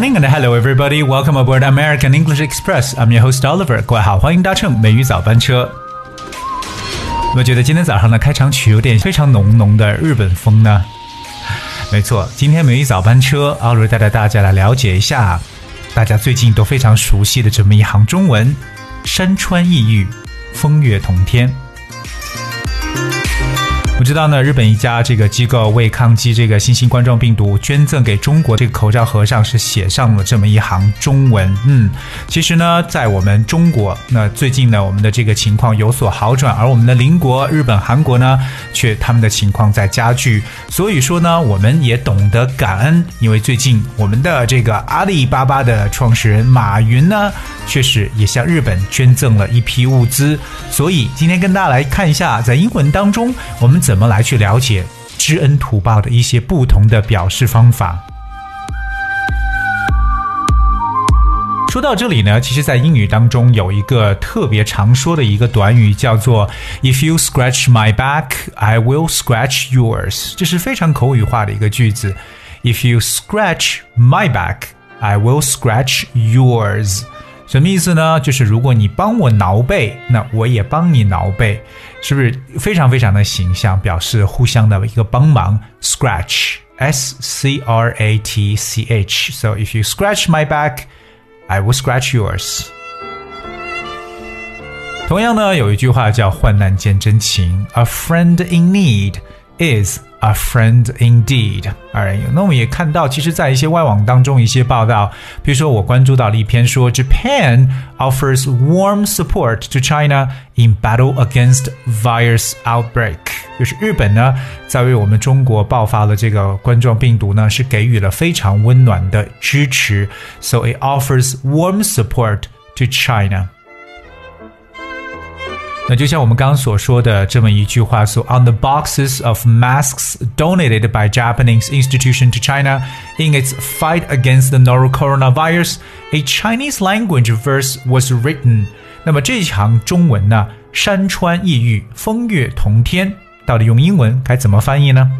ling and hello everybody. Welcome aboard American English Express. I'm your host Oliver. 各位好，欢迎搭乘美语早班车。我觉得今天早上的开场曲有点非常浓浓的日本风呢？没错，今天美语早班车，奥瑞带着大家来了解一下大家最近都非常熟悉的这么一行中文：山川异域，风月同天。我知道呢，日本一家这个机构为抗击这个新型冠状病毒捐赠给中国这个口罩盒上是写上了这么一行中文。嗯，其实呢，在我们中国，那最近呢，我们的这个情况有所好转，而我们的邻国日本、韩国呢，却他们的情况在加剧。所以说呢，我们也懂得感恩，因为最近我们的这个阿里巴巴的创始人马云呢，确实也向日本捐赠了一批物资。所以今天跟大家来看一下，在英文当中，我们怎么来去了解知恩图报的一些不同的表示方法。说到这里呢，其实，在英语当中有一个特别常说的一个短语，叫做 "If you scratch my back, I will scratch yours"，这是非常口语化的一个句子。If you scratch my back, I will scratch yours。什么意思呢？就是如果你帮我挠背，那我也帮你挠背，是不是非常非常的形象，表示互相的一个帮忙？Scratch, S C R A T C H. So if you scratch my back, I will scratch yours. 同样呢，有一句话叫“患难见真情 ”，A friend in need is A friend indeed，而那我们也看到，其实，在一些外网当中，一些报道，比如说我关注到了一篇说，Japan offers warm support to China in battle against virus outbreak，就是日本呢，在为我们中国爆发了这个冠状病毒呢，是给予了非常温暖的支持，so it offers warm support to China。 那就像我们刚刚所说的这么一句话，So on the boxes of masks donated by Japanese institution to China in its fight against the novel coronavirus, a Chinese language verse was written。那么这一行中文呢，山川异域，风月同天，到底用英文该怎么翻译呢？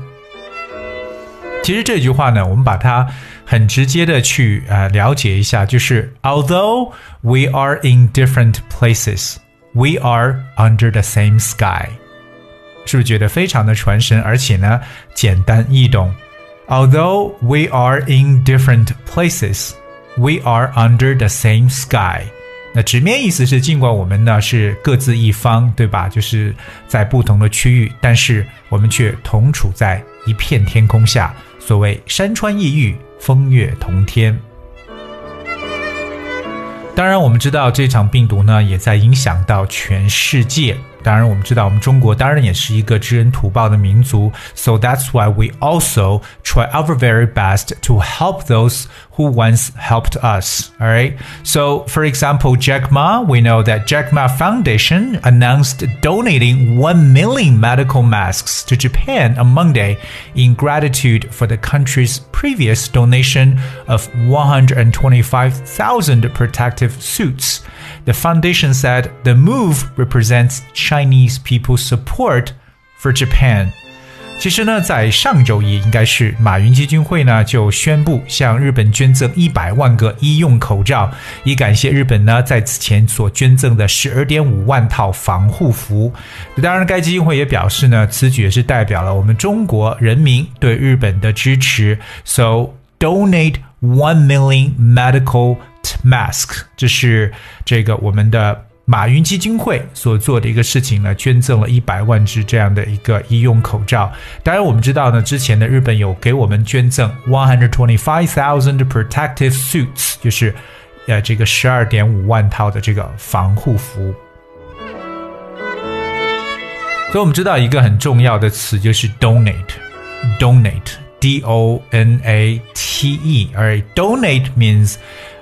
其实这句话呢，我们把它很直接的去呃了解一下，就是 Although we are in different places。 We are under the same sky，是不是觉得非常的传神，而且呢简单易懂？Although we are in different places, we are under the same sky。那直面意思是，尽管我们呢是各自一方，对吧？就是在不同的区域，但是我们却同处在一片天空下。所谓山川异域，风月同天。当然，我们知道这场病毒呢，也在影响到全世界。当然，我们知道我们中国当然也是一个知恩图报的民族，so that's why we also try our very best to help those who once helped us. All right. So, for example, Jack Ma, we know that Jack Ma Foundation announced donating 1 million medical masks to Japan on Monday in gratitude for the country's previous donation of 125,000 protective suits. The foundation said the move represents Chinese people's support for Japan. 其实呢，在上周一，应该是马云基金会呢就宣布向日本捐赠一百万个医用口罩，以感谢日本呢在此前所捐赠的十二点五万套防护服。当然，该基金会也表示呢，此举也是代表了我们中国人民对日本的支持。So donate one million medical mask，这是这个我们的马云基金会所做的一个事情呢，捐赠了一百万只这样的一个医用口罩。当然，我们知道呢，之前的日本有给我们捐赠 one hundred twenty five thousand protective suits，就是呃这个十二点五万套的这个防护服。所以我们知道一个很重要的词就是 donate，donate，d o n a t e，而 donate means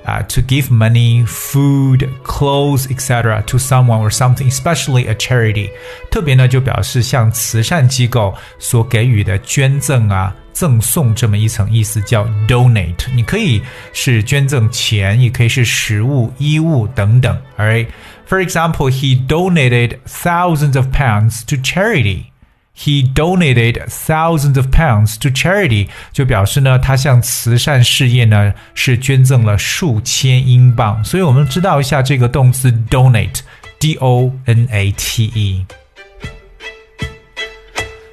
uh, to give money, food, clothes, etc. to someone or something, especially a charity. 特别呢，就表示向慈善机构所给予的捐赠啊、赠送这么一层意思，叫 donate。你可以是捐赠钱，也可以是食物、衣物等等。Alright. For example, he donated thousands of pounds to charity. He donated thousands of pounds to charity，就表示呢，他向慈善事业呢是捐赠了数千英镑。所以我们知道一下这个动词 donate，d o n a t e。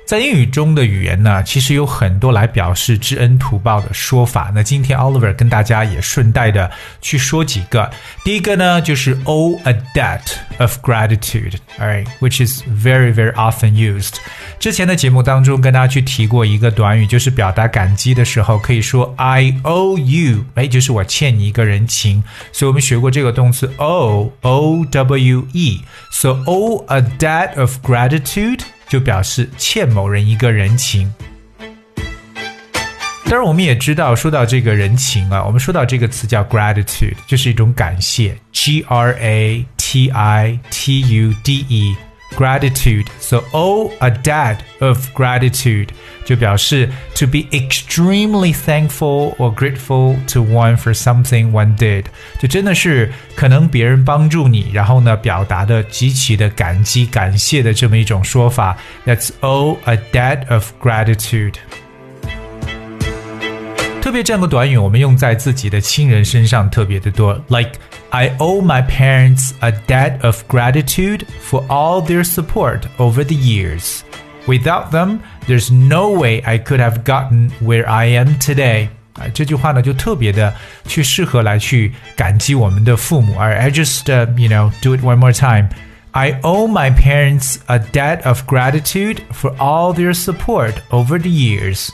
在英语中的语言呢，其实有很多来表示知恩图报的说法。那今天 Oliver 跟大家也顺带的去说几个。第一个呢，就是 owe a debt of gratitude，alright，which is very very often used。之前的节目当中跟大家去提过一个短语，就是表达感激的时候可以说 I owe you，哎，就是我欠你一个人情。所以我们学过这个动词 owe，o w e。So owe a debt of gratitude。 就表示欠某人一个人情。当然，我们也知道，说到这个人情啊，我们说到这个词叫 gratitude，就是一种感谢，g r a t i t u d e。gratitude. So owe a debt of gratitude 就表示 to be extremely thankful or grateful to one for something one did，就真的是可能别人帮助你，然后呢表达的极其的感激感谢的这么一种说法。That's owe a debt of gratitude。 特别这样的短语，我们用在自己的亲人身上特别的多，like I owe my parents a debt of gratitude for all their support over the years. Without them, there's no way I could have gotten where I am today. 啊，这句话呢就特别的去适合来去感激我们的父母。而 I just uh, you know do it one more time. I owe my parents a debt of gratitude for all their support over the years.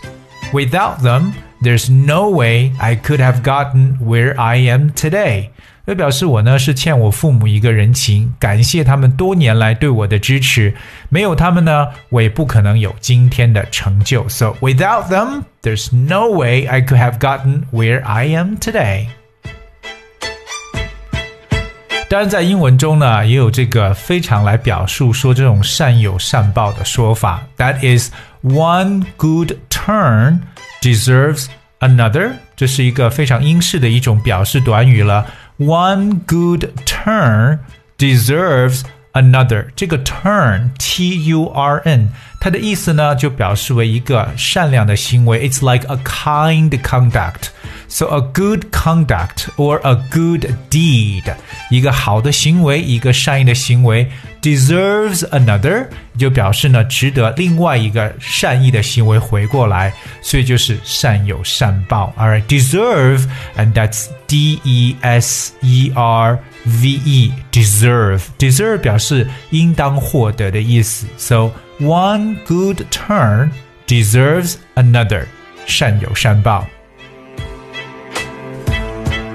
Without them, there's no way I could have gotten where I am today. 这表示我呢是欠我父母一个人情，感谢他们多年来对我的支持。没有他们呢，我也不可能有今天的成就。So without them, there's no way I could have gotten where I am today. 当然，在英文中呢，也有这个非常来表述说这种善有善报的说法。That is one good turn deserves another，这是一个非常英式的一种表示短语了。One good turn deserves another。这个 turn T U R N，它的意思呢就表示为一个善良的行为。It's like a kind conduct。 So a good conduct or a good deed，一个好的行为，一个善意的行为，deserves another，就表示呢值得另外一个善意的行为回过来，所以就是善有善报。Alright, deserve, and that's D E S E R V E, deserve. Deserve 表示应当获得的意思。So one good turn deserves another，善有善报。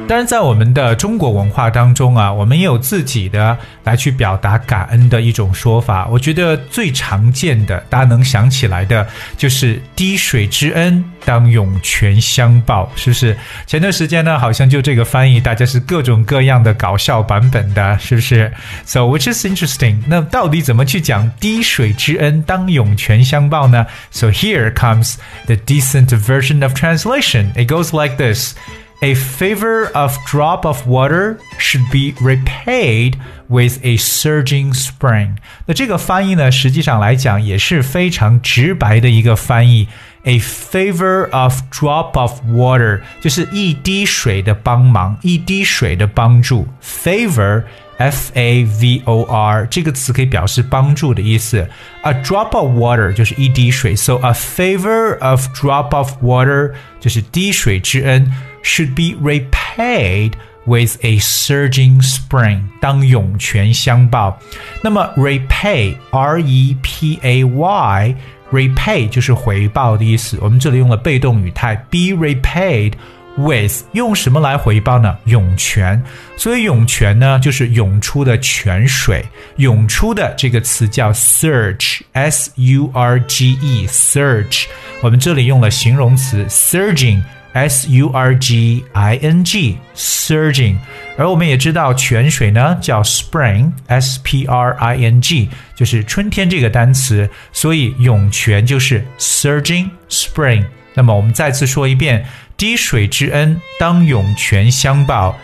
当然，在我们的中国文化当中啊，我们也有自己的来去表达感恩的一种说法。我觉得最常见的，大家能想起来的，就是“滴水之恩，当涌泉相报”，是不是？前段时间呢，好像就这个翻译，大家是各种各样的搞笑版本的，是不是？So which is interesting？那到底怎么去讲“滴水之恩，当涌泉相报”呢？So here comes the decent version of translation. It goes like this. A favor of drop of water should be repaid with a surging spring。那这个翻译呢，实际上来讲也是非常直白的一个翻译。A favor of drop of water 就是一滴水的帮忙，一滴水的帮助。Favor。F A V O R 这个词可以表示帮助的意思。A drop of water 就是一滴水，so a favor of drop of water 就是滴水之恩。 should be repaid with a surging spring，当涌泉相报。那么 repay r e p a y repay 就是回报的意思。我们这里用了被动语态，be repaid with 用什么来回报呢？涌泉。所以涌泉呢，就是涌出的泉水。涌出的这个词叫 surge，s u r g e，surge。我们这里用了形容词 surging。 S U R G I N G surging，而我们也知道泉水呢叫 spring，S P R I N G 就是春天这个单词，所以涌泉就是 surging spring。那么我们再次说一遍，滴水之恩当涌泉相报。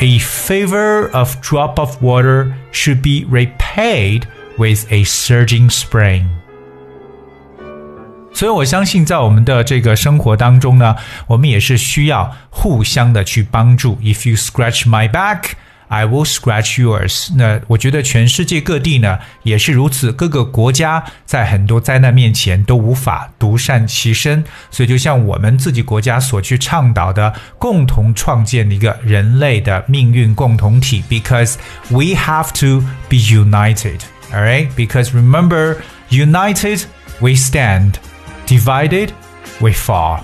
A favor of drop of water should be repaid with a surging spring. 所以我相信，在我们的这个生活当中呢，我们也是需要互相的去帮助。If you scratch my back。I will scratch yours。那我觉得全世界各地呢也是如此，各个国家在很多灾难面前都无法独善其身，所以就像我们自己国家所去倡导的，共同创建一个人类的命运共同体，because we have to be united. Alright? Because remember, united we stand, divided we fall.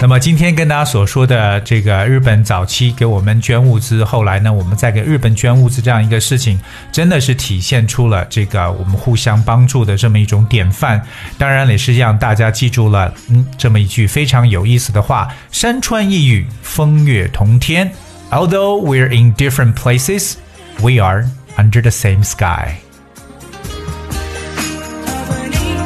那么今天跟大家所说的这个日本早期给我们捐物资，后来呢我们再给日本捐物资这样一个事情，真的是体现出了这个我们互相帮助的这么一种典范。当然也是让大家记住了，嗯，这么一句非常有意思的话：山川异域，风月同天。Although we're in different places, we are under the same sky.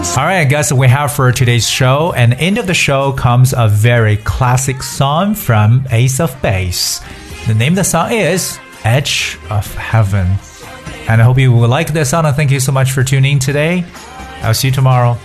All right, guys, we have for today's show. And end of the show comes a very classic song from Ace of Base. The name of the song is Edge of Heaven. And I hope you will like this song. And thank you so much for tuning in today. I'll see you tomorrow.